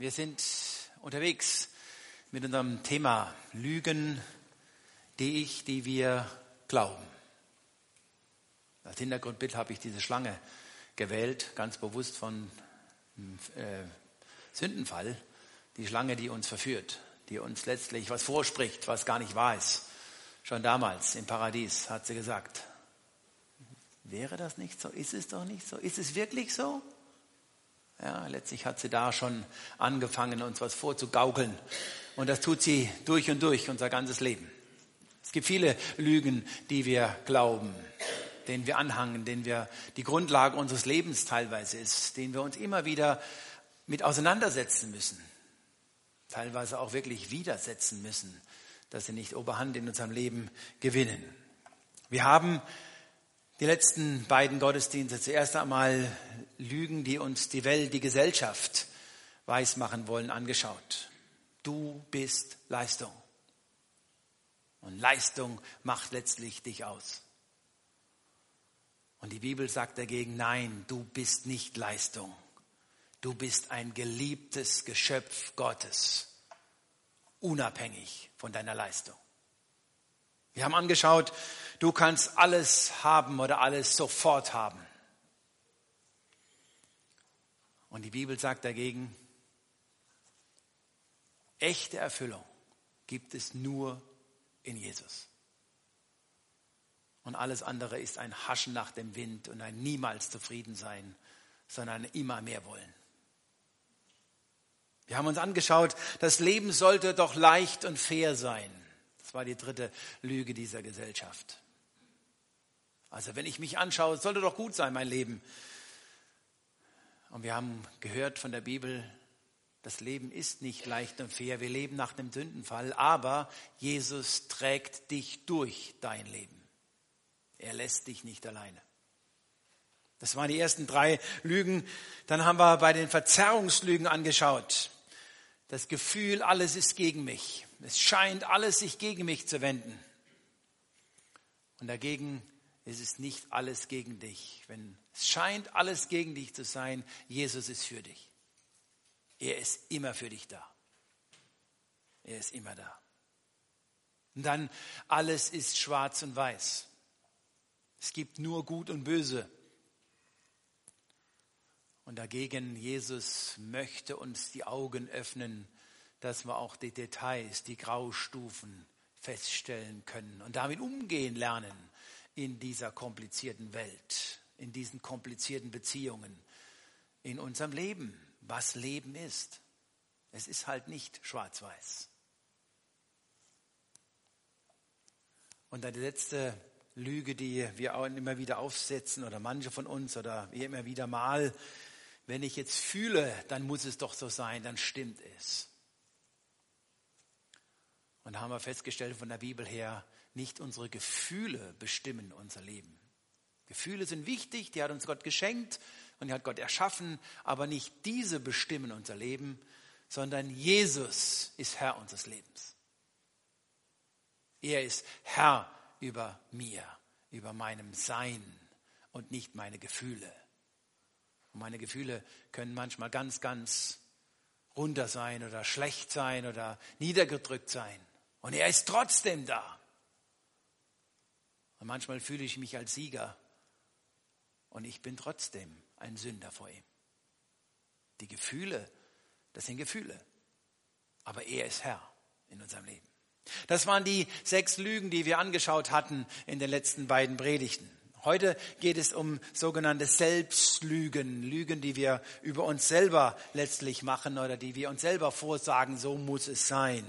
Wir sind unterwegs mit unserem Thema Lügen, die ich, die wir glauben. Als Hintergrundbild habe ich diese Schlange gewählt, ganz bewusst von äh, Sündenfall. Die Schlange, die uns verführt, die uns letztlich was vorspricht, was gar nicht wahr ist. Schon damals im Paradies hat sie gesagt, wäre das nicht so? Ist es doch nicht so? Ist es wirklich so? Ja, letztlich hat sie da schon angefangen, uns was vorzugaukeln. Und das tut sie durch und durch unser ganzes Leben. Es gibt viele Lügen, die wir glauben, denen wir anhangen, denen wir die Grundlage unseres Lebens teilweise ist, denen wir uns immer wieder mit auseinandersetzen müssen, teilweise auch wirklich widersetzen müssen, dass sie nicht Oberhand in unserem Leben gewinnen. Wir haben die letzten beiden Gottesdienste zuerst einmal Lügen, die uns die Welt, die Gesellschaft weismachen wollen, angeschaut. Du bist Leistung. Und Leistung macht letztlich dich aus. Und die Bibel sagt dagegen, nein, du bist nicht Leistung. Du bist ein geliebtes Geschöpf Gottes, unabhängig von deiner Leistung. Wir haben angeschaut, du kannst alles haben oder alles sofort haben. Und die Bibel sagt dagegen, echte Erfüllung gibt es nur in Jesus. Und alles andere ist ein Haschen nach dem Wind und ein niemals zufrieden sein, sondern immer mehr wollen. Wir haben uns angeschaut, das Leben sollte doch leicht und fair sein. Das war die dritte Lüge dieser Gesellschaft. Also wenn ich mich anschaue, sollte doch gut sein, mein Leben. Und wir haben gehört von der Bibel, das Leben ist nicht leicht und fair. Wir leben nach dem Sündenfall, aber Jesus trägt dich durch dein Leben. Er lässt dich nicht alleine. Das waren die ersten drei Lügen. Dann haben wir bei den Verzerrungslügen angeschaut. Das Gefühl, alles ist gegen mich. Es scheint alles sich gegen mich zu wenden. Und dagegen ist es nicht alles gegen dich. Wenn es scheint alles gegen dich zu sein, Jesus ist für dich. Er ist immer für dich da. Er ist immer da. Und dann, alles ist schwarz und weiß. Es gibt nur Gut und Böse. Und dagegen, Jesus möchte uns die Augen öffnen, dass wir auch die Details, die Graustufen feststellen können und damit umgehen lernen in dieser komplizierten Welt, in diesen komplizierten Beziehungen, in unserem Leben, was Leben ist. Es ist halt nicht schwarz-weiß. Und dann die letzte Lüge, die wir auch immer wieder aufsetzen oder manche von uns oder wir immer wieder mal, wenn ich jetzt fühle, dann muss es doch so sein, dann stimmt es. Und haben wir festgestellt von der Bibel her, nicht unsere Gefühle bestimmen unser Leben. Gefühle sind wichtig, die hat uns Gott geschenkt und die hat Gott erschaffen, aber nicht diese bestimmen unser Leben, sondern Jesus ist Herr unseres Lebens. Er ist Herr über mir, über meinem Sein und nicht meine Gefühle. Und meine Gefühle können manchmal ganz, ganz runter sein oder schlecht sein oder niedergedrückt sein. Und er ist trotzdem da. Und manchmal fühle ich mich als Sieger und ich bin trotzdem ein Sünder vor ihm. Die Gefühle, das sind Gefühle. Aber er ist Herr in unserem Leben. Das waren die sechs Lügen, die wir angeschaut hatten in den letzten beiden Predigten. Heute geht es um sogenannte Selbstlügen, Lügen, die wir über uns selber letztlich machen oder die wir uns selber vorsagen, so muss es sein.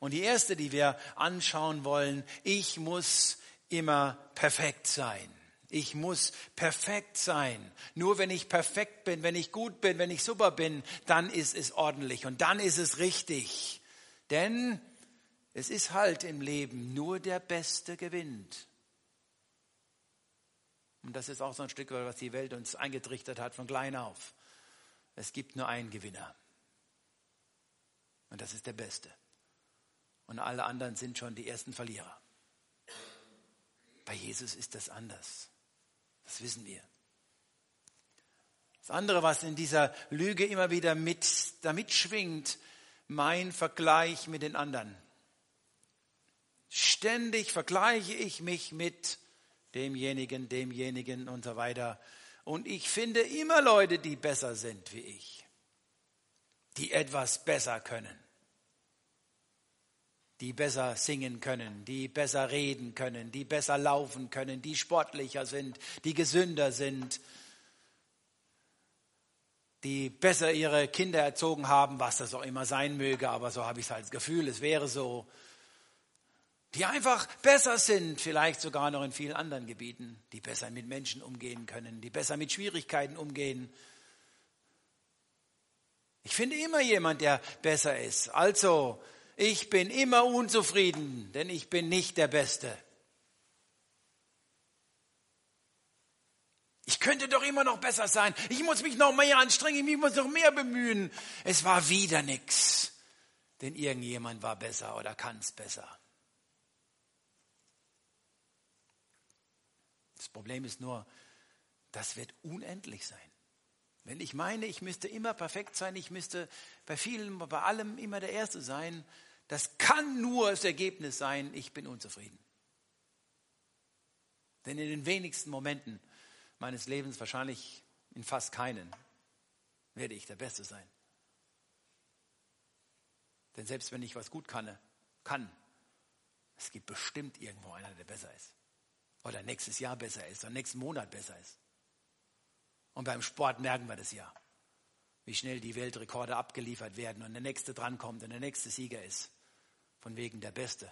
Und die erste, die wir anschauen wollen, ich muss immer perfekt sein. Ich muss perfekt sein. Nur wenn ich perfekt bin, wenn ich gut bin, wenn ich super bin, dann ist es ordentlich und dann ist es richtig. Denn es ist halt im Leben nur der Beste gewinnt. Und das ist auch so ein Stück, was die Welt uns eingetrichtert hat von klein auf. Es gibt nur einen Gewinner. Und das ist der Beste. Und alle anderen sind schon die ersten Verlierer. Bei Jesus ist das anders. Das wissen wir. Das andere, was in dieser Lüge immer wieder mit, damit schwingt, mein Vergleich mit den anderen. Ständig vergleiche ich mich mit demjenigen, demjenigen und so weiter. Und ich finde immer Leute, die besser sind wie ich, die etwas besser können, die besser singen können, die besser reden können, die besser laufen können, die sportlicher sind, die gesünder sind, die besser ihre Kinder erzogen haben, was das auch immer sein möge, aber so habe ich es das Gefühl, es wäre so. Die einfach besser sind, vielleicht sogar noch in vielen anderen Gebieten, die besser mit Menschen umgehen können, die besser mit Schwierigkeiten umgehen. Ich finde immer jemand, der besser ist. Also, ich bin immer unzufrieden, denn ich bin nicht der Beste. Ich könnte doch immer noch besser sein. Ich muss mich noch mehr anstrengen, ich muss noch mehr bemühen. Es war wieder nichts, denn irgendjemand war besser oder kann es besser. Das Problem ist nur, das wird unendlich sein. Wenn ich meine, ich müsste immer perfekt sein, ich müsste bei vielen, bei allem immer der Erste sein, das kann nur das Ergebnis sein, ich bin unzufrieden. Denn in den wenigsten Momenten meines Lebens, wahrscheinlich in fast keinen, werde ich der Beste sein. Denn selbst wenn ich was gut kann, kann, es gibt bestimmt irgendwo einer, der besser ist. Oder nächstes Jahr besser ist, oder nächsten Monat besser ist. Und beim Sport merken wir das ja, wie schnell die Weltrekorde abgeliefert werden und der nächste drankommt und der nächste Sieger ist. Von wegen der Beste.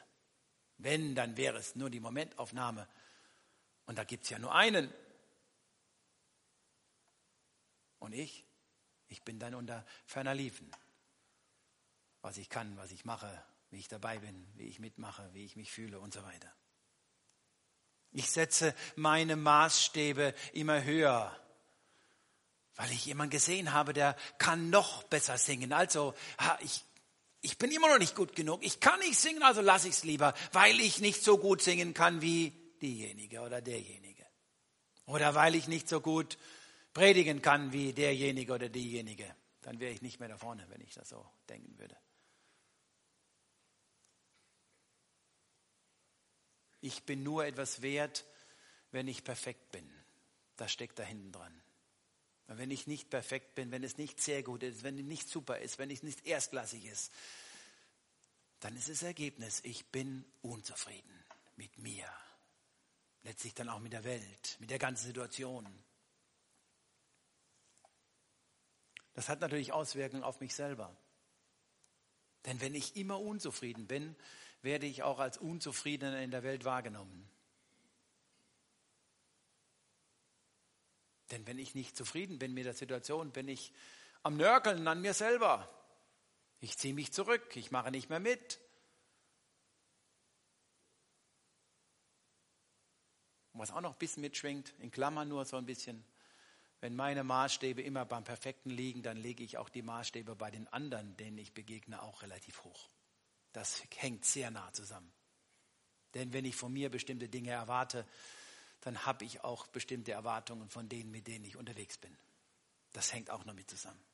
Wenn, dann wäre es nur die Momentaufnahme. Und da gibt es ja nur einen. Und ich, ich bin dann unter ferner Liefen. Was ich kann, was ich mache, wie ich dabei bin, wie ich mitmache, wie ich mich fühle und so weiter. Ich setze meine Maßstäbe immer höher, weil ich jemanden gesehen habe, der kann noch besser singen. Also, ich, ich bin immer noch nicht gut genug. Ich kann nicht singen, also lasse ich es lieber, weil ich nicht so gut singen kann wie diejenige oder derjenige. Oder weil ich nicht so gut predigen kann wie derjenige oder diejenige, dann wäre ich nicht mehr da vorne, wenn ich das so denken würde. Ich bin nur etwas wert, wenn ich perfekt bin. Das steckt da hinten dran. Und wenn ich nicht perfekt bin, wenn es nicht sehr gut ist, wenn es nicht super ist, wenn es nicht erstklassig ist, dann ist das Ergebnis, ich bin unzufrieden mit mir. Letztlich dann auch mit der Welt, mit der ganzen Situation. Das hat natürlich Auswirkungen auf mich selber. Denn wenn ich immer unzufrieden bin, werde ich auch als Unzufriedener in der Welt wahrgenommen. Denn wenn ich nicht zufrieden bin mit der Situation, bin ich am Nörgeln an mir selber. Ich ziehe mich zurück, ich mache nicht mehr mit. Was auch noch ein bisschen mitschwingt, in Klammern nur so ein bisschen, wenn meine Maßstäbe immer beim Perfekten liegen, dann lege ich auch die Maßstäbe bei den anderen, denen ich begegne, auch relativ hoch. Das hängt sehr nah zusammen. Denn wenn ich von mir bestimmte Dinge erwarte, dann habe ich auch bestimmte Erwartungen von denen, mit denen ich unterwegs bin. Das hängt auch noch mit zusammen.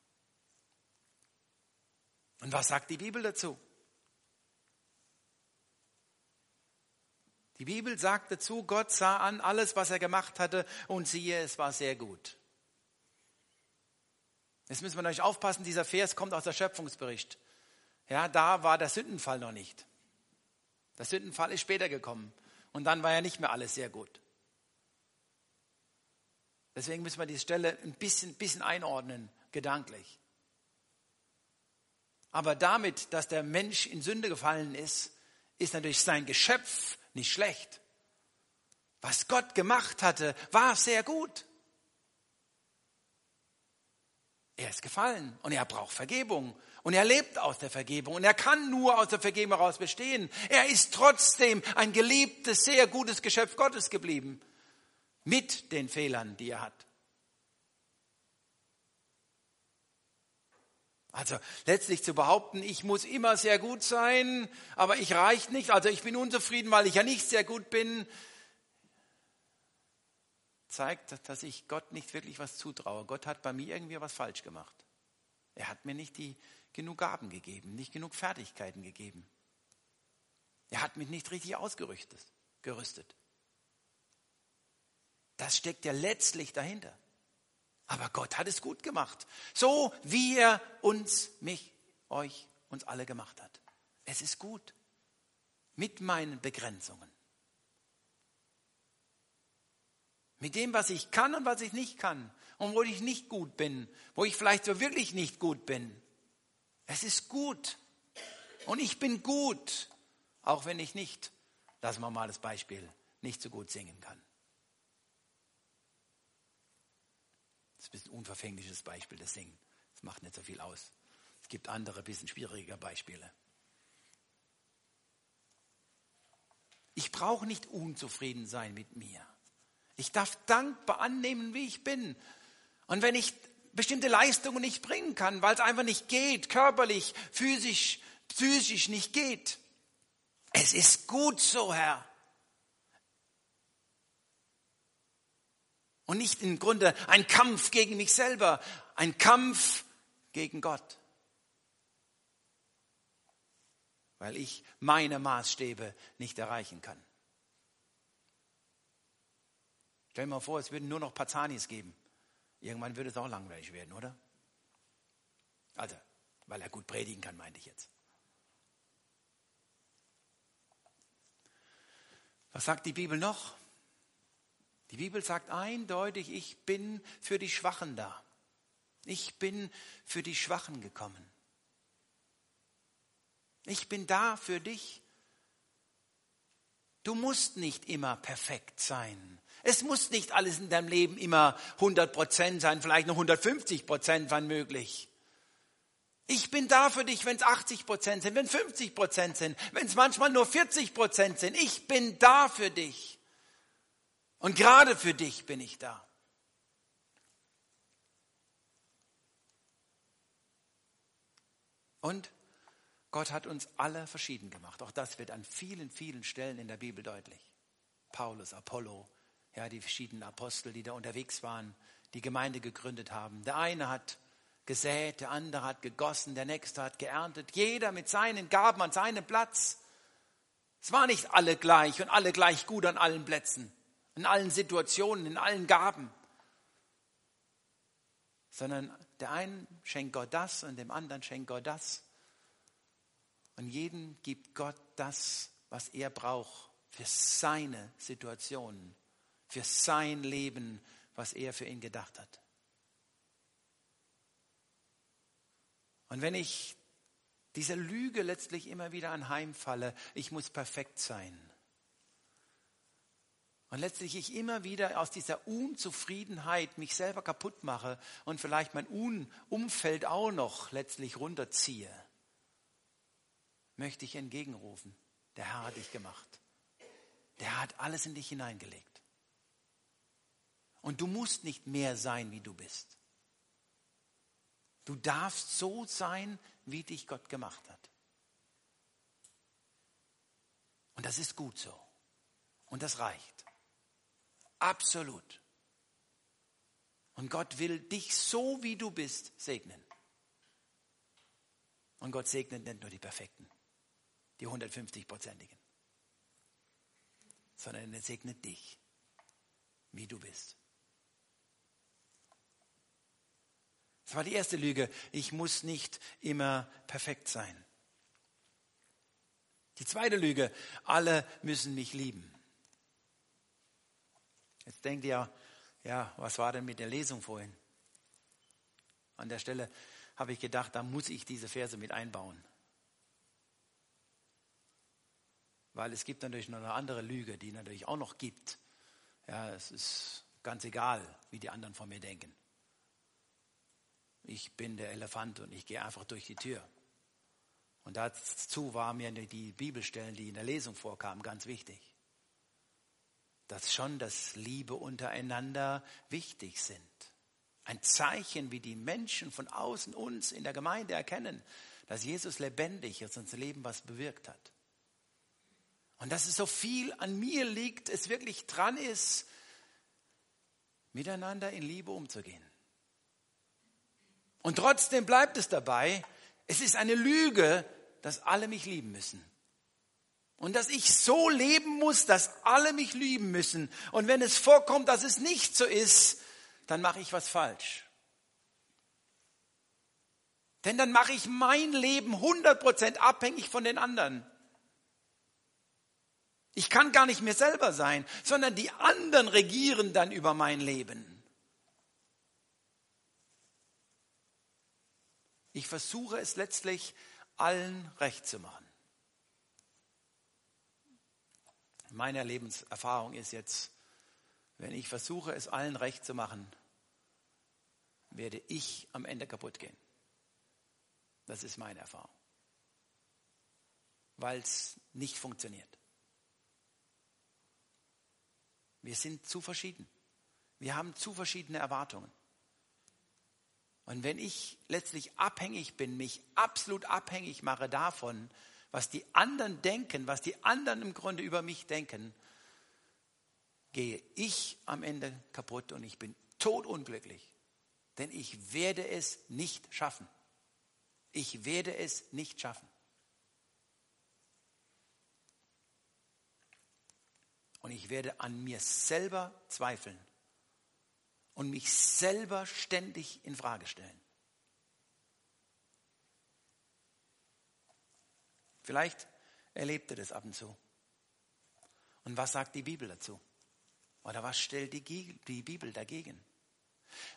Und was sagt die Bibel dazu? Die Bibel sagt dazu, Gott sah an alles, was er gemacht hatte und siehe, es war sehr gut. Jetzt müssen wir natürlich aufpassen, dieser Vers kommt aus der Schöpfungsbericht. Ja, da war der Sündenfall noch nicht. Der Sündenfall ist später gekommen. Und dann war ja nicht mehr alles sehr gut. Deswegen müssen wir die Stelle ein bisschen, bisschen einordnen, gedanklich. Aber damit, dass der Mensch in Sünde gefallen ist, ist natürlich sein Geschöpf nicht schlecht. Was Gott gemacht hatte, war sehr gut. Er ist gefallen und er braucht Vergebung. Und er lebt aus der Vergebung und er kann nur aus der Vergebung heraus bestehen. Er ist trotzdem ein geliebtes, sehr gutes Geschöpf Gottes geblieben. Mit den Fehlern, die er hat. Also letztlich zu behaupten, ich muss immer sehr gut sein, aber ich reiche nicht, also ich bin unzufrieden, weil ich ja nicht sehr gut bin, zeigt, dass ich Gott nicht wirklich was zutraue. Gott hat bei mir irgendwie was falsch gemacht. Er hat mir nicht die genug Gaben gegeben, nicht genug Fertigkeiten gegeben. Er hat mich nicht richtig ausgerüstet, gerüstet. Das steckt ja letztlich dahinter. Aber Gott hat es gut gemacht. So wie er uns, mich, euch, uns alle gemacht hat. Es ist gut. Mit meinen Begrenzungen. Mit dem, was ich kann und was ich nicht kann. Und wo ich nicht gut bin. Wo ich vielleicht so wirklich nicht gut bin. Es ist gut. Und ich bin gut. Auch wenn ich nicht, lassen wir mal das Beispiel, nicht so gut singen kann. Das ist ein unverfängliches Beispiel, das Singen. Das macht nicht so viel aus. Es gibt andere, bisschen schwierige Beispiele. Ich brauche nicht unzufrieden sein mit mir. Ich darf dankbar annehmen, wie ich bin. Und wenn ich bestimmte Leistungen nicht bringen kann, weil es einfach nicht geht, körperlich, physisch, psychisch nicht geht, es ist gut so, Herr. Und nicht im Grunde ein Kampf gegen mich selber, ein Kampf gegen Gott. Weil ich meine Maßstäbe nicht erreichen kann. Stell dir mal vor, es würden nur noch Pazanis geben. Irgendwann würde es auch langweilig werden, oder? Also, weil er gut predigen kann, meinte ich jetzt. Was sagt die Bibel noch? Die Bibel sagt eindeutig, ich bin für die Schwachen da. Ich bin für die Schwachen gekommen. Ich bin da für dich. Du musst nicht immer perfekt sein. Es muss nicht alles in deinem Leben immer 100 Prozent sein, vielleicht nur 150 Prozent, wann möglich. Ich bin da für dich, wenn es 80 Prozent sind, wenn 50 Prozent sind, wenn es manchmal nur 40 Prozent sind. Ich bin da für dich. Und gerade für dich bin ich da. Und Gott hat uns alle verschieden gemacht. Auch das wird an vielen, vielen Stellen in der Bibel deutlich. Paulus, Apollo, ja, die verschiedenen Apostel, die da unterwegs waren, die Gemeinde gegründet haben. Der eine hat gesät, der andere hat gegossen, der nächste hat geerntet. Jeder mit seinen Gaben an seinem Platz. Es waren nicht alle gleich und alle gleich gut an allen Plätzen in allen Situationen, in allen Gaben, sondern der einen schenkt Gott das und dem anderen schenkt Gott das. Und jedem gibt Gott das, was er braucht für seine Situation, für sein Leben, was er für ihn gedacht hat. Und wenn ich dieser Lüge letztlich immer wieder anheimfalle, ich muss perfekt sein, und letztlich ich immer wieder aus dieser Unzufriedenheit mich selber kaputt mache und vielleicht mein Umfeld auch noch letztlich runterziehe, möchte ich entgegenrufen. Der Herr hat dich gemacht. Der hat alles in dich hineingelegt. Und du musst nicht mehr sein, wie du bist. Du darfst so sein, wie dich Gott gemacht hat. Und das ist gut so. Und das reicht. Absolut. Und Gott will dich so, wie du bist, segnen. Und Gott segnet nicht nur die Perfekten, die 150-Prozentigen, sondern er segnet dich, wie du bist. Das war die erste Lüge. Ich muss nicht immer perfekt sein. Die zweite Lüge. Alle müssen mich lieben. Jetzt denkt ihr, ja, was war denn mit der Lesung vorhin? An der Stelle habe ich gedacht, da muss ich diese Verse mit einbauen. Weil es gibt natürlich noch eine andere Lüge, die natürlich auch noch gibt. Ja, es ist ganz egal, wie die anderen von mir denken. Ich bin der Elefant und ich gehe einfach durch die Tür. Und dazu waren mir die Bibelstellen, die in der Lesung vorkamen, ganz wichtig dass schon das Liebe untereinander wichtig sind. Ein Zeichen, wie die Menschen von außen uns in der Gemeinde erkennen, dass Jesus lebendig ist und sein Leben was bewirkt hat. Und dass es so viel an mir liegt, es wirklich dran ist, miteinander in Liebe umzugehen. Und trotzdem bleibt es dabei, es ist eine Lüge, dass alle mich lieben müssen. Und dass ich so leben muss, dass alle mich lieben müssen. Und wenn es vorkommt, dass es nicht so ist, dann mache ich was falsch. Denn dann mache ich mein Leben 100% abhängig von den anderen. Ich kann gar nicht mehr selber sein, sondern die anderen regieren dann über mein Leben. Ich versuche es letztlich allen recht zu machen. Meine Lebenserfahrung ist jetzt, wenn ich versuche, es allen recht zu machen, werde ich am Ende kaputt gehen. Das ist meine Erfahrung. Weil es nicht funktioniert. Wir sind zu verschieden. Wir haben zu verschiedene Erwartungen. Und wenn ich letztlich abhängig bin, mich absolut abhängig mache davon, was die anderen denken, was die anderen im Grunde über mich denken, gehe ich am Ende kaputt und ich bin todunglücklich. Denn ich werde es nicht schaffen. Ich werde es nicht schaffen. Und ich werde an mir selber zweifeln und mich selber ständig in Frage stellen. Vielleicht erlebt ihr das ab und zu. Und was sagt die Bibel dazu? Oder was stellt die, Bibel dagegen?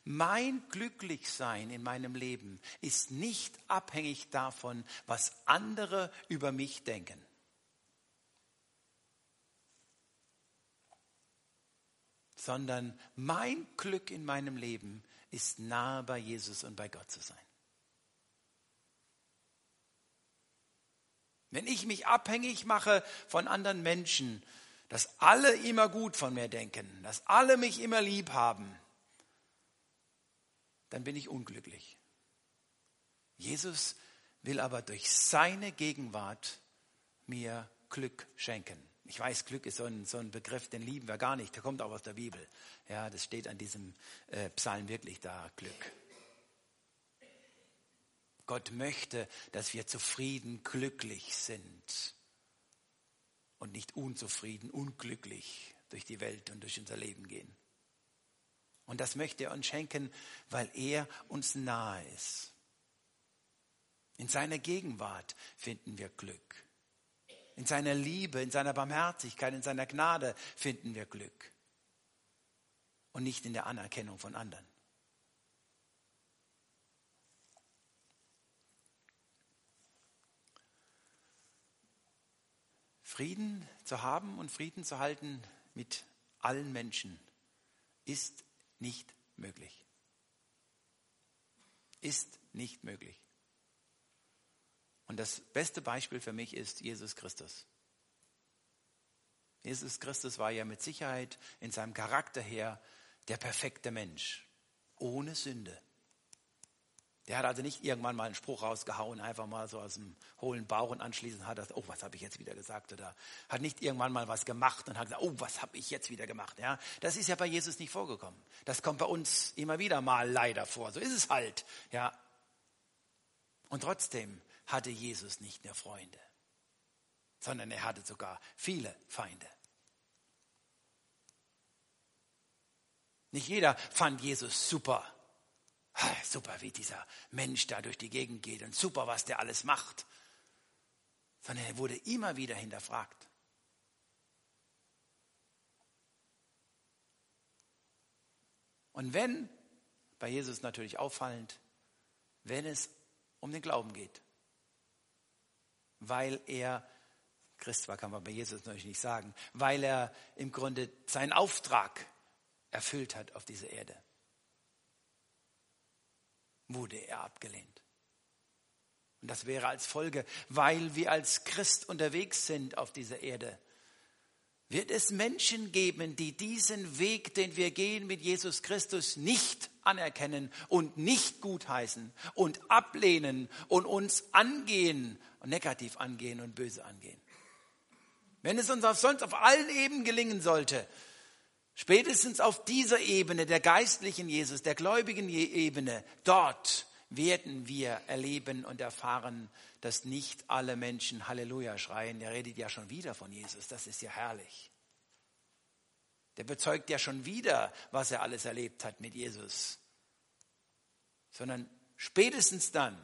Mein Glücklichsein in meinem Leben ist nicht abhängig davon, was andere über mich denken. Sondern mein Glück in meinem Leben ist nahe bei Jesus und bei Gott zu sein. Wenn ich mich abhängig mache von anderen Menschen, dass alle immer gut von mir denken, dass alle mich immer lieb haben, dann bin ich unglücklich. Jesus will aber durch seine Gegenwart mir Glück schenken. Ich weiß, Glück ist so ein, so ein Begriff, den lieben wir gar nicht. Der kommt auch aus der Bibel. Ja, das steht an diesem äh, Psalm wirklich da, Glück. Gott möchte, dass wir zufrieden, glücklich sind und nicht unzufrieden, unglücklich durch die Welt und durch unser Leben gehen. Und das möchte er uns schenken, weil er uns nahe ist. In seiner Gegenwart finden wir Glück. In seiner Liebe, in seiner Barmherzigkeit, in seiner Gnade finden wir Glück. Und nicht in der Anerkennung von anderen. Frieden zu haben und Frieden zu halten mit allen Menschen ist nicht möglich. Ist nicht möglich. Und das beste Beispiel für mich ist Jesus Christus. Jesus Christus war ja mit Sicherheit in seinem Charakter her der perfekte Mensch, ohne Sünde. Der hat also nicht irgendwann mal einen Spruch rausgehauen, einfach mal so aus dem hohlen Bauch und anschließend hat er, oh, was habe ich jetzt wieder gesagt? Oder hat nicht irgendwann mal was gemacht und hat gesagt, oh, was habe ich jetzt wieder gemacht? Ja, das ist ja bei Jesus nicht vorgekommen. Das kommt bei uns immer wieder mal leider vor. So ist es halt. Ja. Und trotzdem hatte Jesus nicht nur Freunde, sondern er hatte sogar viele Feinde. Nicht jeder fand Jesus super. Super, wie dieser Mensch da durch die Gegend geht und super, was der alles macht. Sondern er wurde immer wieder hinterfragt. Und wenn, bei Jesus natürlich auffallend, wenn es um den Glauben geht, weil er, Christ war, kann man bei Jesus natürlich nicht sagen, weil er im Grunde seinen Auftrag erfüllt hat auf dieser Erde, wurde er abgelehnt. Und das wäre als Folge, weil wir als Christ unterwegs sind auf dieser Erde, wird es Menschen geben, die diesen Weg, den wir gehen mit Jesus Christus, nicht anerkennen und nicht gutheißen und ablehnen und uns angehen, negativ angehen und böse angehen. Wenn es uns auf sonst auf allen Ebenen gelingen sollte, Spätestens auf dieser Ebene, der geistlichen Jesus, der gläubigen Ebene, dort werden wir erleben und erfahren, dass nicht alle Menschen Halleluja schreien. Er redet ja schon wieder von Jesus. Das ist ja herrlich. Der bezeugt ja schon wieder, was er alles erlebt hat mit Jesus. Sondern spätestens dann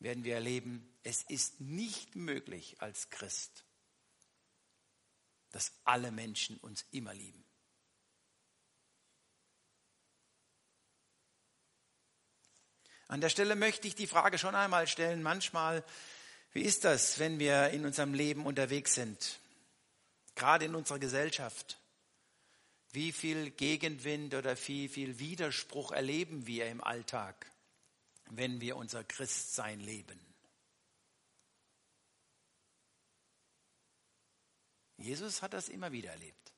werden wir erleben, es ist nicht möglich als Christ, dass alle Menschen uns immer lieben. An der Stelle möchte ich die Frage schon einmal stellen, manchmal, wie ist das, wenn wir in unserem Leben unterwegs sind, gerade in unserer Gesellschaft? Wie viel Gegenwind oder wie viel Widerspruch erleben wir im Alltag, wenn wir unser Christsein leben? Jesus hat das immer wieder erlebt.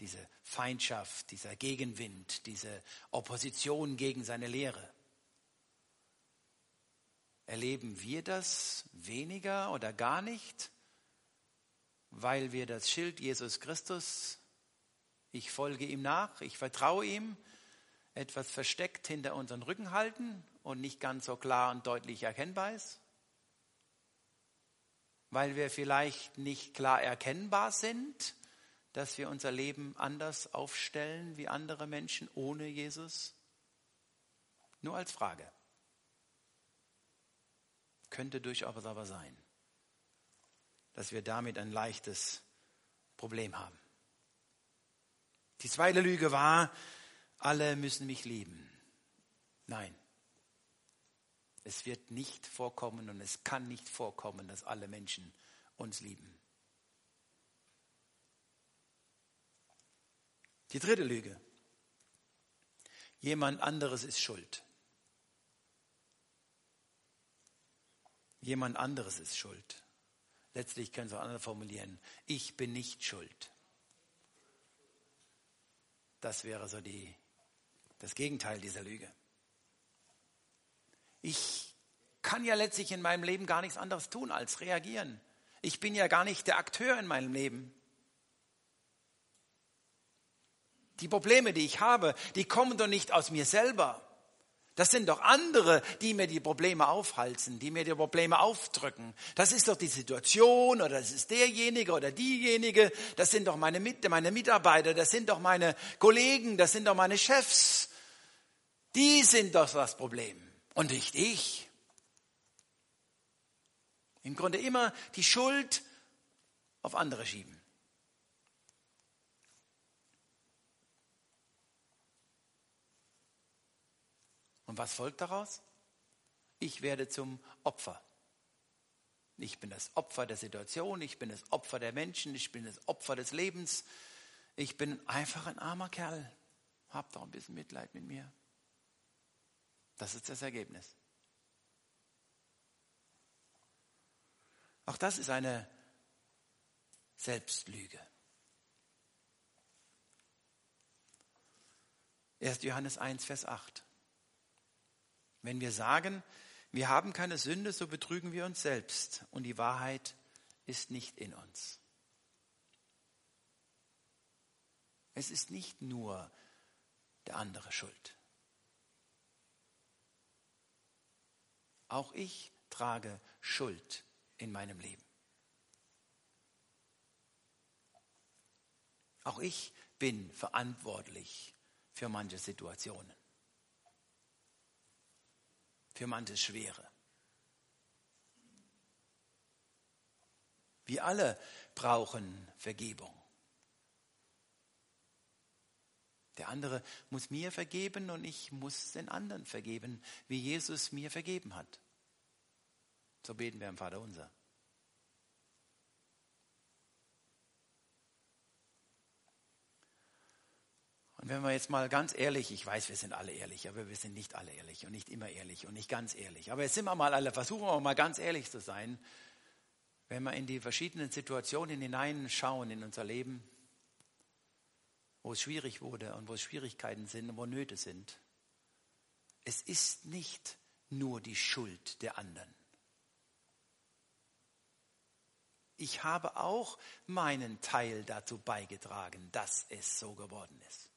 Diese Feindschaft, dieser Gegenwind, diese Opposition gegen seine Lehre. Erleben wir das weniger oder gar nicht, weil wir das Schild Jesus Christus, ich folge ihm nach, ich vertraue ihm, etwas versteckt hinter unseren Rücken halten und nicht ganz so klar und deutlich erkennbar ist? weil wir vielleicht nicht klar erkennbar sind, dass wir unser Leben anders aufstellen wie andere Menschen ohne Jesus? Nur als Frage. Könnte durchaus aber sein, dass wir damit ein leichtes Problem haben. Die zweite Lüge war, alle müssen mich lieben. Nein, es wird nicht vorkommen und es kann nicht vorkommen, dass alle Menschen uns lieben. Die dritte Lüge. Jemand anderes ist schuld. Jemand anderes ist schuld. Letztlich können Sie auch anders formulieren. Ich bin nicht schuld. Das wäre so die, das Gegenteil dieser Lüge. Ich kann ja letztlich in meinem Leben gar nichts anderes tun als reagieren. Ich bin ja gar nicht der Akteur in meinem Leben. Die Probleme, die ich habe, die kommen doch nicht aus mir selber. Das sind doch andere, die mir die Probleme aufhalten, die mir die Probleme aufdrücken. Das ist doch die Situation oder das ist derjenige oder diejenige. Das sind doch meine, Mit meine Mitarbeiter, das sind doch meine Kollegen, das sind doch meine Chefs. Die sind doch das Problem und nicht ich. Im Grunde immer die Schuld auf andere schieben. Und was folgt daraus? Ich werde zum Opfer. Ich bin das Opfer der Situation, ich bin das Opfer der Menschen, ich bin das Opfer des Lebens. Ich bin einfach ein armer Kerl. Habt doch ein bisschen Mitleid mit mir. Das ist das Ergebnis. Auch das ist eine Selbstlüge. 1. Johannes 1, Vers 8. Wenn wir sagen, wir haben keine Sünde, so betrügen wir uns selbst und die Wahrheit ist nicht in uns. Es ist nicht nur der andere schuld. Auch ich trage Schuld in meinem Leben. Auch ich bin verantwortlich für manche Situationen, für manches Schwere. Wir alle brauchen Vergebung. Der andere muss mir vergeben und ich muss den anderen vergeben, wie Jesus mir vergeben hat. So beten wir im Vater unser. Und wenn wir jetzt mal ganz ehrlich, ich weiß, wir sind alle ehrlich, aber wir sind nicht alle ehrlich und nicht immer ehrlich und nicht ganz ehrlich. Aber jetzt sind wir mal alle, versuchen wir mal ganz ehrlich zu sein. Wenn wir in die verschiedenen Situationen hineinschauen in unser Leben, wo es schwierig wurde und wo es Schwierigkeiten sind und wo Nöte sind. Es ist nicht nur die Schuld der anderen. Ich habe auch meinen Teil dazu beigetragen, dass es so geworden ist.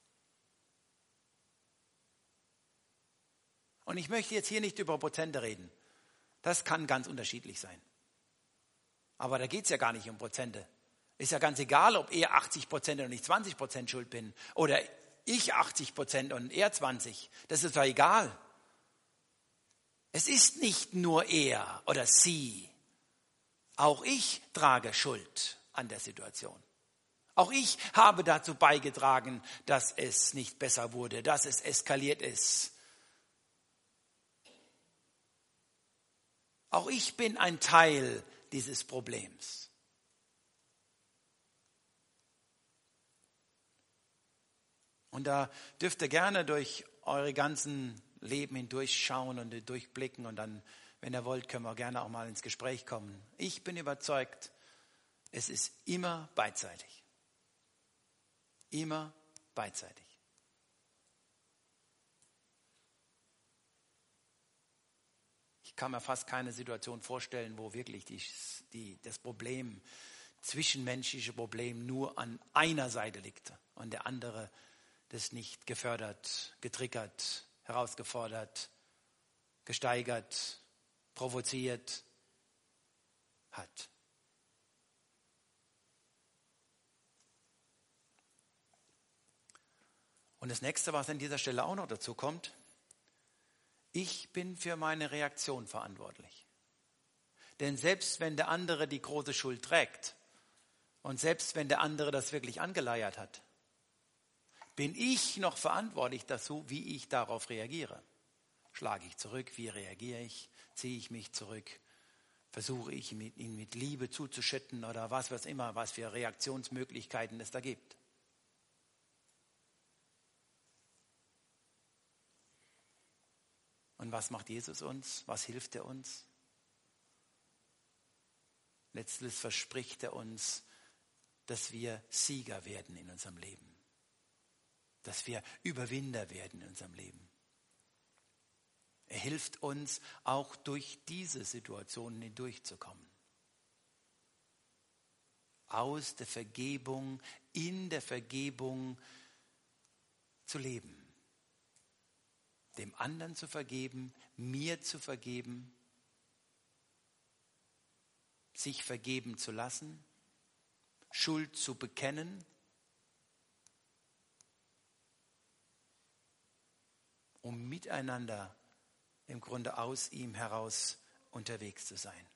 Und ich möchte jetzt hier nicht über Prozente reden. Das kann ganz unterschiedlich sein. Aber da geht es ja gar nicht um Prozente. Ist ja ganz egal, ob er 80 Prozent und ich 20 Prozent schuld bin. Oder ich 80 Prozent und er 20. Das ist doch egal. Es ist nicht nur er oder sie. Auch ich trage Schuld an der Situation. Auch ich habe dazu beigetragen, dass es nicht besser wurde, dass es eskaliert ist. Auch ich bin ein Teil dieses Problems. Und da dürft ihr gerne durch eure ganzen Leben hindurchschauen und durchblicken und dann, wenn ihr wollt, können wir gerne auch mal ins Gespräch kommen. Ich bin überzeugt, es ist immer beidseitig. Immer beidseitig. Ich kann mir fast keine Situation vorstellen, wo wirklich die, die, das Problem, zwischenmenschliche Problem nur an einer Seite liegt und der andere das nicht gefördert, getriggert, herausgefordert, gesteigert, provoziert hat. Und das nächste, was an dieser Stelle auch noch dazu kommt, ich bin für meine Reaktion verantwortlich. Denn selbst wenn der andere die große Schuld trägt und selbst wenn der andere das wirklich angeleiert hat, bin ich noch verantwortlich dazu, wie ich darauf reagiere. Schlage ich zurück, wie reagiere ich, ziehe ich mich zurück, versuche ich ihn mit Liebe zuzuschütten oder was was immer, was für Reaktionsmöglichkeiten es da gibt. Und was macht Jesus uns? Was hilft er uns? Letztlich verspricht er uns, dass wir Sieger werden in unserem Leben dass wir Überwinder werden in unserem Leben. Er hilft uns auch durch diese Situationen hindurchzukommen. Aus der Vergebung, in der Vergebung zu leben. Dem anderen zu vergeben, mir zu vergeben, sich vergeben zu lassen, Schuld zu bekennen um miteinander im Grunde aus ihm heraus unterwegs zu sein.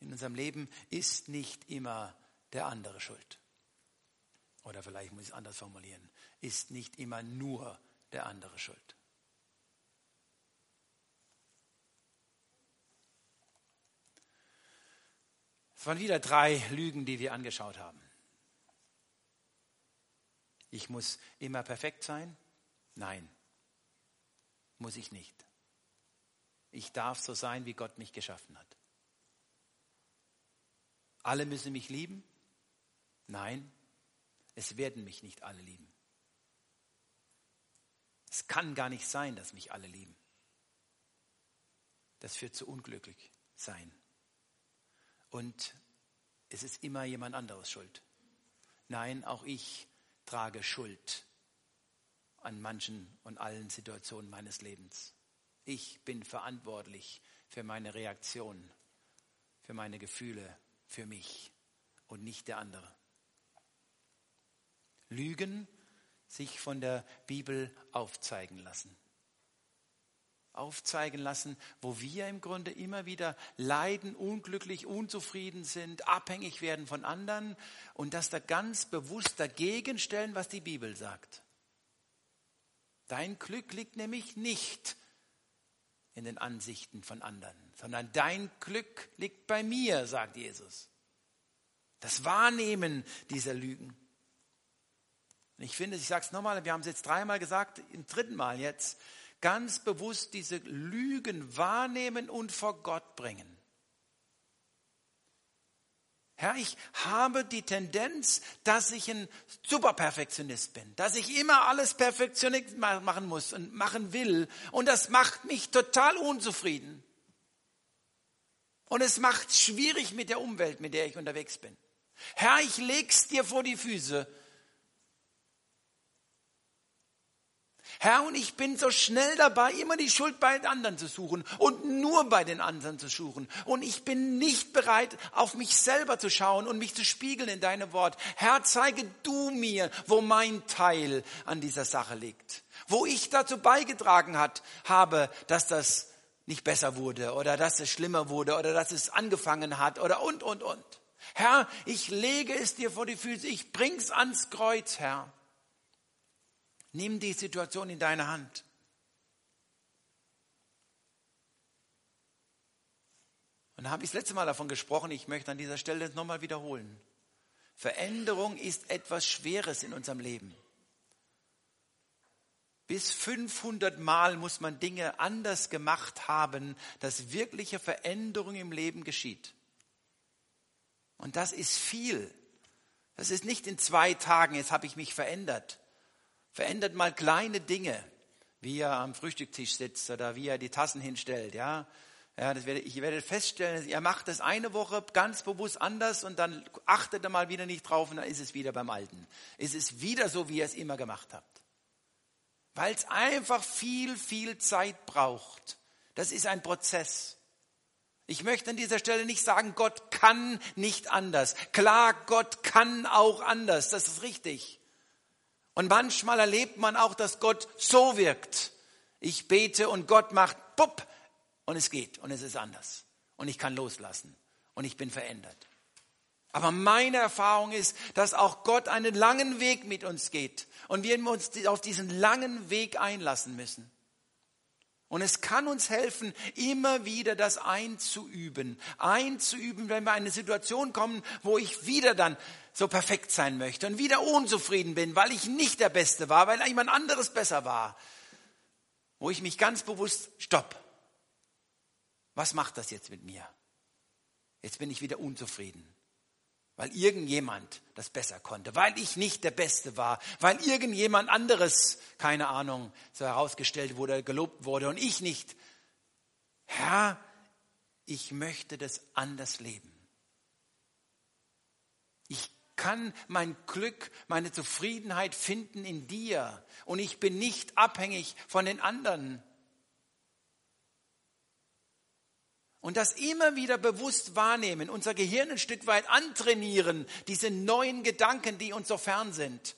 In unserem Leben ist nicht immer der andere schuld. Oder vielleicht muss ich es anders formulieren. Ist nicht immer nur der andere schuld. Es waren wieder drei Lügen, die wir angeschaut haben. Ich muss immer perfekt sein? Nein, muss ich nicht. Ich darf so sein, wie Gott mich geschaffen hat. Alle müssen mich lieben? Nein, es werden mich nicht alle lieben. Es kann gar nicht sein, dass mich alle lieben. Das führt zu unglücklich sein. Und es ist immer jemand anderes schuld. Nein, auch ich trage Schuld an manchen und allen Situationen meines Lebens. Ich bin verantwortlich für meine Reaktion, für meine Gefühle, für mich und nicht der andere. Lügen sich von der Bibel aufzeigen lassen aufzeigen lassen, wo wir im Grunde immer wieder leiden, unglücklich, unzufrieden sind, abhängig werden von anderen und das da ganz bewusst dagegen stellen, was die Bibel sagt. Dein Glück liegt nämlich nicht in den Ansichten von anderen, sondern dein Glück liegt bei mir, sagt Jesus. Das Wahrnehmen dieser Lügen. Und ich finde, ich sage es nochmal, wir haben es jetzt dreimal gesagt, im dritten Mal jetzt, ganz bewusst diese Lügen wahrnehmen und vor Gott bringen. Herr, ich habe die Tendenz, dass ich ein Superperfektionist bin, dass ich immer alles perfektioniert machen muss und machen will und das macht mich total unzufrieden. Und es macht schwierig mit der Umwelt, mit der ich unterwegs bin. Herr, ich leg's dir vor die Füße Herr, und ich bin so schnell dabei, immer die Schuld bei den anderen zu suchen und nur bei den anderen zu suchen. Und ich bin nicht bereit, auf mich selber zu schauen und mich zu spiegeln in deinem Wort. Herr, zeige du mir, wo mein Teil an dieser Sache liegt. Wo ich dazu beigetragen hat, habe, dass das nicht besser wurde oder dass es schlimmer wurde oder dass es angefangen hat oder und, und, und. Herr, ich lege es dir vor die Füße, ich bring's ans Kreuz, Herr. Nimm die Situation in deine Hand. Und da habe ich das letzte Mal davon gesprochen, ich möchte an dieser Stelle das nochmal wiederholen. Veränderung ist etwas Schweres in unserem Leben. Bis 500 Mal muss man Dinge anders gemacht haben, dass wirkliche Veränderung im Leben geschieht. Und das ist viel. Das ist nicht in zwei Tagen, jetzt habe ich mich verändert. Verändert mal kleine Dinge, wie er am Frühstückstisch sitzt oder wie er die Tassen hinstellt, ja. Ja, das werde, ich werde feststellen, er macht das eine Woche ganz bewusst anders und dann achtet er mal wieder nicht drauf und dann ist es wieder beim Alten. Es ist wieder so, wie ihr es immer gemacht habt. Weil es einfach viel, viel Zeit braucht. Das ist ein Prozess. Ich möchte an dieser Stelle nicht sagen, Gott kann nicht anders. Klar, Gott kann auch anders. Das ist richtig. Und manchmal erlebt man auch, dass Gott so wirkt. Ich bete und Gott macht pupp und es geht und es ist anders. Und ich kann loslassen und ich bin verändert. Aber meine Erfahrung ist, dass auch Gott einen langen Weg mit uns geht und wir uns auf diesen langen Weg einlassen müssen. Und es kann uns helfen, immer wieder das einzuüben. Einzuüben, wenn wir in eine Situation kommen, wo ich wieder dann so perfekt sein möchte und wieder unzufrieden bin, weil ich nicht der Beste war, weil jemand anderes besser war. Wo ich mich ganz bewusst, stopp. Was macht das jetzt mit mir? Jetzt bin ich wieder unzufrieden weil irgendjemand das besser konnte, weil ich nicht der Beste war, weil irgendjemand anderes, keine Ahnung, so herausgestellt wurde, gelobt wurde und ich nicht. Herr, ich möchte das anders leben. Ich kann mein Glück, meine Zufriedenheit finden in dir und ich bin nicht abhängig von den anderen. Und das immer wieder bewusst wahrnehmen, unser Gehirn ein Stück weit antrainieren, diese neuen Gedanken, die uns so fern sind.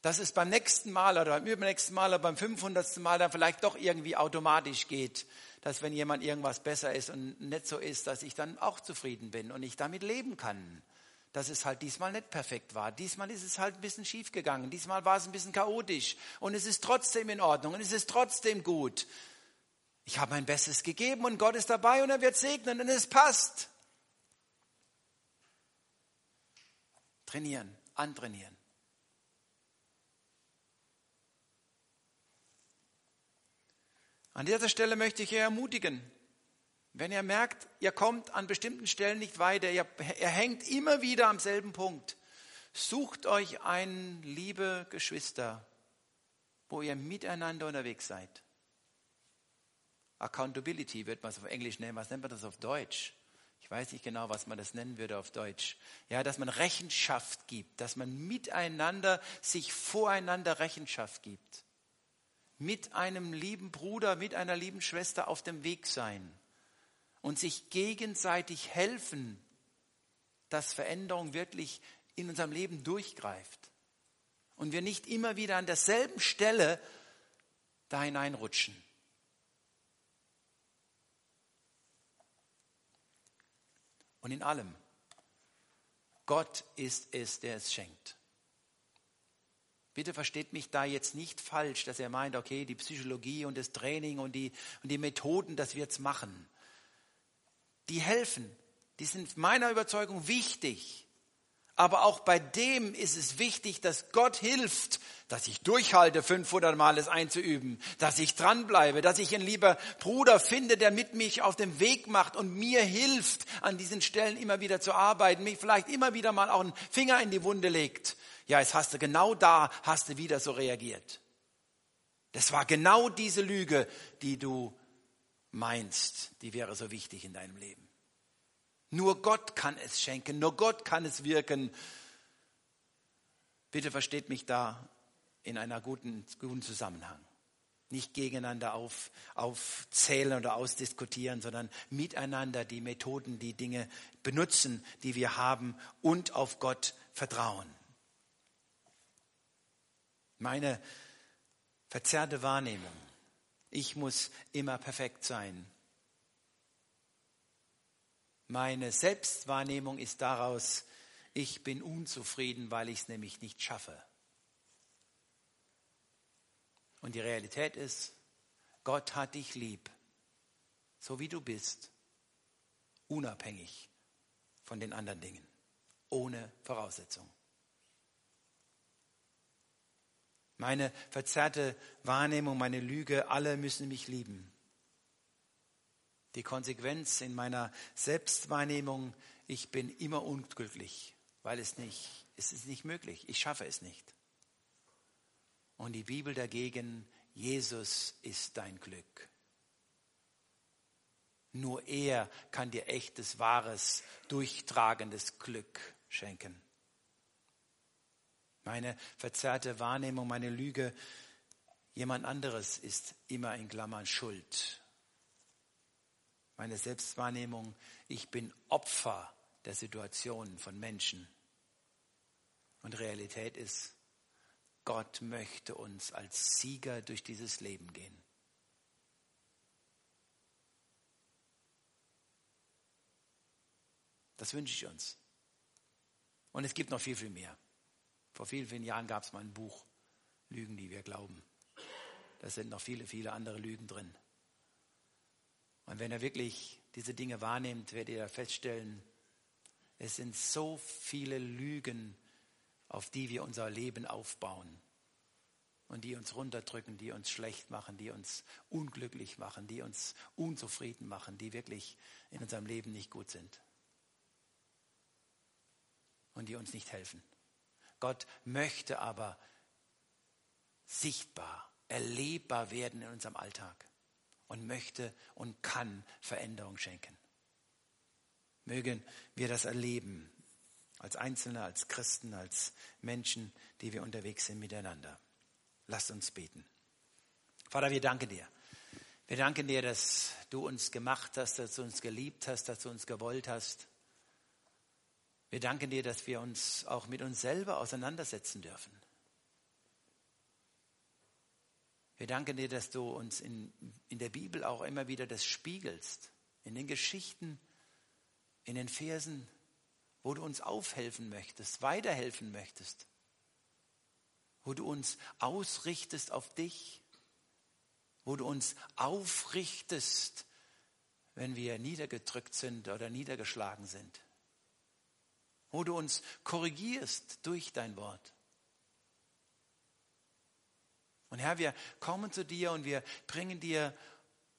Dass es beim nächsten Mal oder beim übernächsten Mal oder beim 500. Mal dann vielleicht doch irgendwie automatisch geht, dass wenn jemand irgendwas besser ist und nicht so ist, dass ich dann auch zufrieden bin und ich damit leben kann. Dass es halt diesmal nicht perfekt war. Diesmal ist es halt ein bisschen schief gegangen. Diesmal war es ein bisschen chaotisch. Und es ist trotzdem in Ordnung und es ist trotzdem gut. Ich habe mein Bestes gegeben und Gott ist dabei und er wird segnen und es passt. Trainieren, antrainieren. An dieser Stelle möchte ich ihr ermutigen, wenn ihr merkt, ihr kommt an bestimmten Stellen nicht weiter, ihr, ihr hängt immer wieder am selben Punkt, sucht euch ein, liebe Geschwister, wo ihr miteinander unterwegs seid. Accountability wird man es auf Englisch nennen. Was nennt man das auf Deutsch? Ich weiß nicht genau, was man das nennen würde auf Deutsch. Ja, dass man Rechenschaft gibt, dass man miteinander sich voreinander Rechenschaft gibt. Mit einem lieben Bruder, mit einer lieben Schwester auf dem Weg sein und sich gegenseitig helfen, dass Veränderung wirklich in unserem Leben durchgreift und wir nicht immer wieder an derselben Stelle da hineinrutschen. Und in allem. Gott ist es, der es schenkt. Bitte versteht mich da jetzt nicht falsch, dass er meint, okay, die Psychologie und das Training und die, und die Methoden, das wir jetzt machen, die helfen. Die sind meiner Überzeugung wichtig. Aber auch bei dem ist es wichtig, dass Gott hilft, dass ich durchhalte, 500 Mal es einzuüben, dass ich dranbleibe, dass ich einen lieber Bruder finde, der mit mich auf dem Weg macht und mir hilft, an diesen Stellen immer wieder zu arbeiten, mich vielleicht immer wieder mal auch einen Finger in die Wunde legt. Ja, jetzt hast du genau da, hast du wieder so reagiert. Das war genau diese Lüge, die du meinst, die wäre so wichtig in deinem Leben. Nur Gott kann es schenken, nur Gott kann es wirken. Bitte versteht mich da in einer guten, guten Zusammenhang. Nicht gegeneinander auf, aufzählen oder ausdiskutieren, sondern miteinander die Methoden, die Dinge benutzen, die wir haben und auf Gott vertrauen. Meine verzerrte Wahrnehmung. Ich muss immer perfekt sein. Meine Selbstwahrnehmung ist daraus, ich bin unzufrieden, weil ich es nämlich nicht schaffe. Und die Realität ist, Gott hat dich lieb, so wie du bist, unabhängig von den anderen Dingen, ohne Voraussetzung. Meine verzerrte Wahrnehmung, meine Lüge, alle müssen mich lieben. Die Konsequenz in meiner Selbstwahrnehmung, ich bin immer unglücklich, weil es nicht, es ist nicht möglich, ich schaffe es nicht. Und die Bibel dagegen, Jesus ist dein Glück. Nur er kann dir echtes, wahres, durchtragendes Glück schenken. Meine verzerrte Wahrnehmung, meine Lüge, jemand anderes ist immer in Klammern schuld meine Selbstwahrnehmung, ich bin Opfer der Situation von Menschen. Und Realität ist, Gott möchte uns als Sieger durch dieses Leben gehen. Das wünsche ich uns. Und es gibt noch viel, viel mehr. Vor vielen, vielen Jahren gab es mal ein Buch, Lügen, die wir glauben. Da sind noch viele, viele andere Lügen drin. Und wenn er wirklich diese Dinge wahrnimmt, werdet ihr feststellen, es sind so viele Lügen, auf die wir unser Leben aufbauen und die uns runterdrücken, die uns schlecht machen, die uns unglücklich machen, die uns unzufrieden machen, die wirklich in unserem Leben nicht gut sind und die uns nicht helfen. Gott möchte aber sichtbar, erlebbar werden in unserem Alltag und möchte und kann Veränderung schenken. Mögen wir das erleben, als Einzelne, als Christen, als Menschen, die wir unterwegs sind miteinander. Lasst uns beten. Vater, wir danken dir. Wir danken dir, dass du uns gemacht hast, dass du uns geliebt hast, dass du uns gewollt hast. Wir danken dir, dass wir uns auch mit uns selber auseinandersetzen dürfen. Wir danken dir, dass du uns in, in der Bibel auch immer wieder das spiegelst, in den Geschichten, in den Versen, wo du uns aufhelfen möchtest, weiterhelfen möchtest, wo du uns ausrichtest auf dich, wo du uns aufrichtest, wenn wir niedergedrückt sind oder niedergeschlagen sind, wo du uns korrigierst durch dein Wort. Und Herr, wir kommen zu dir und wir bringen dir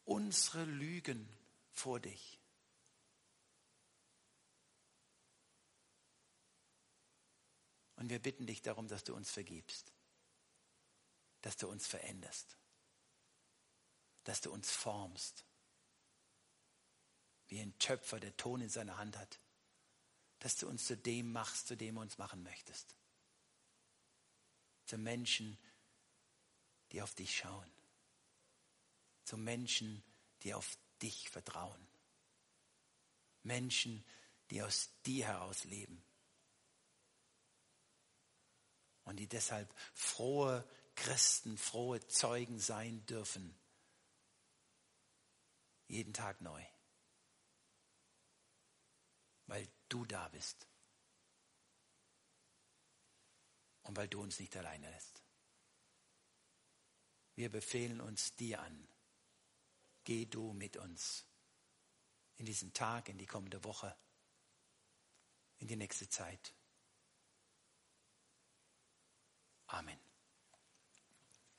unsere Lügen vor dich. Und wir bitten dich darum, dass du uns vergibst, dass du uns veränderst, dass du uns formst, wie ein Töpfer, der Ton in seiner Hand hat, dass du uns zu dem machst, zu dem du uns machen möchtest. Zu Menschen, die auf dich schauen. Zu Menschen, die auf dich vertrauen. Menschen, die aus dir heraus leben. Und die deshalb frohe Christen, frohe Zeugen sein dürfen. Jeden Tag neu. Weil du da bist. Und weil du uns nicht alleine lässt. Wir befehlen uns dir an. Geh du mit uns in diesen Tag, in die kommende Woche, in die nächste Zeit. Amen.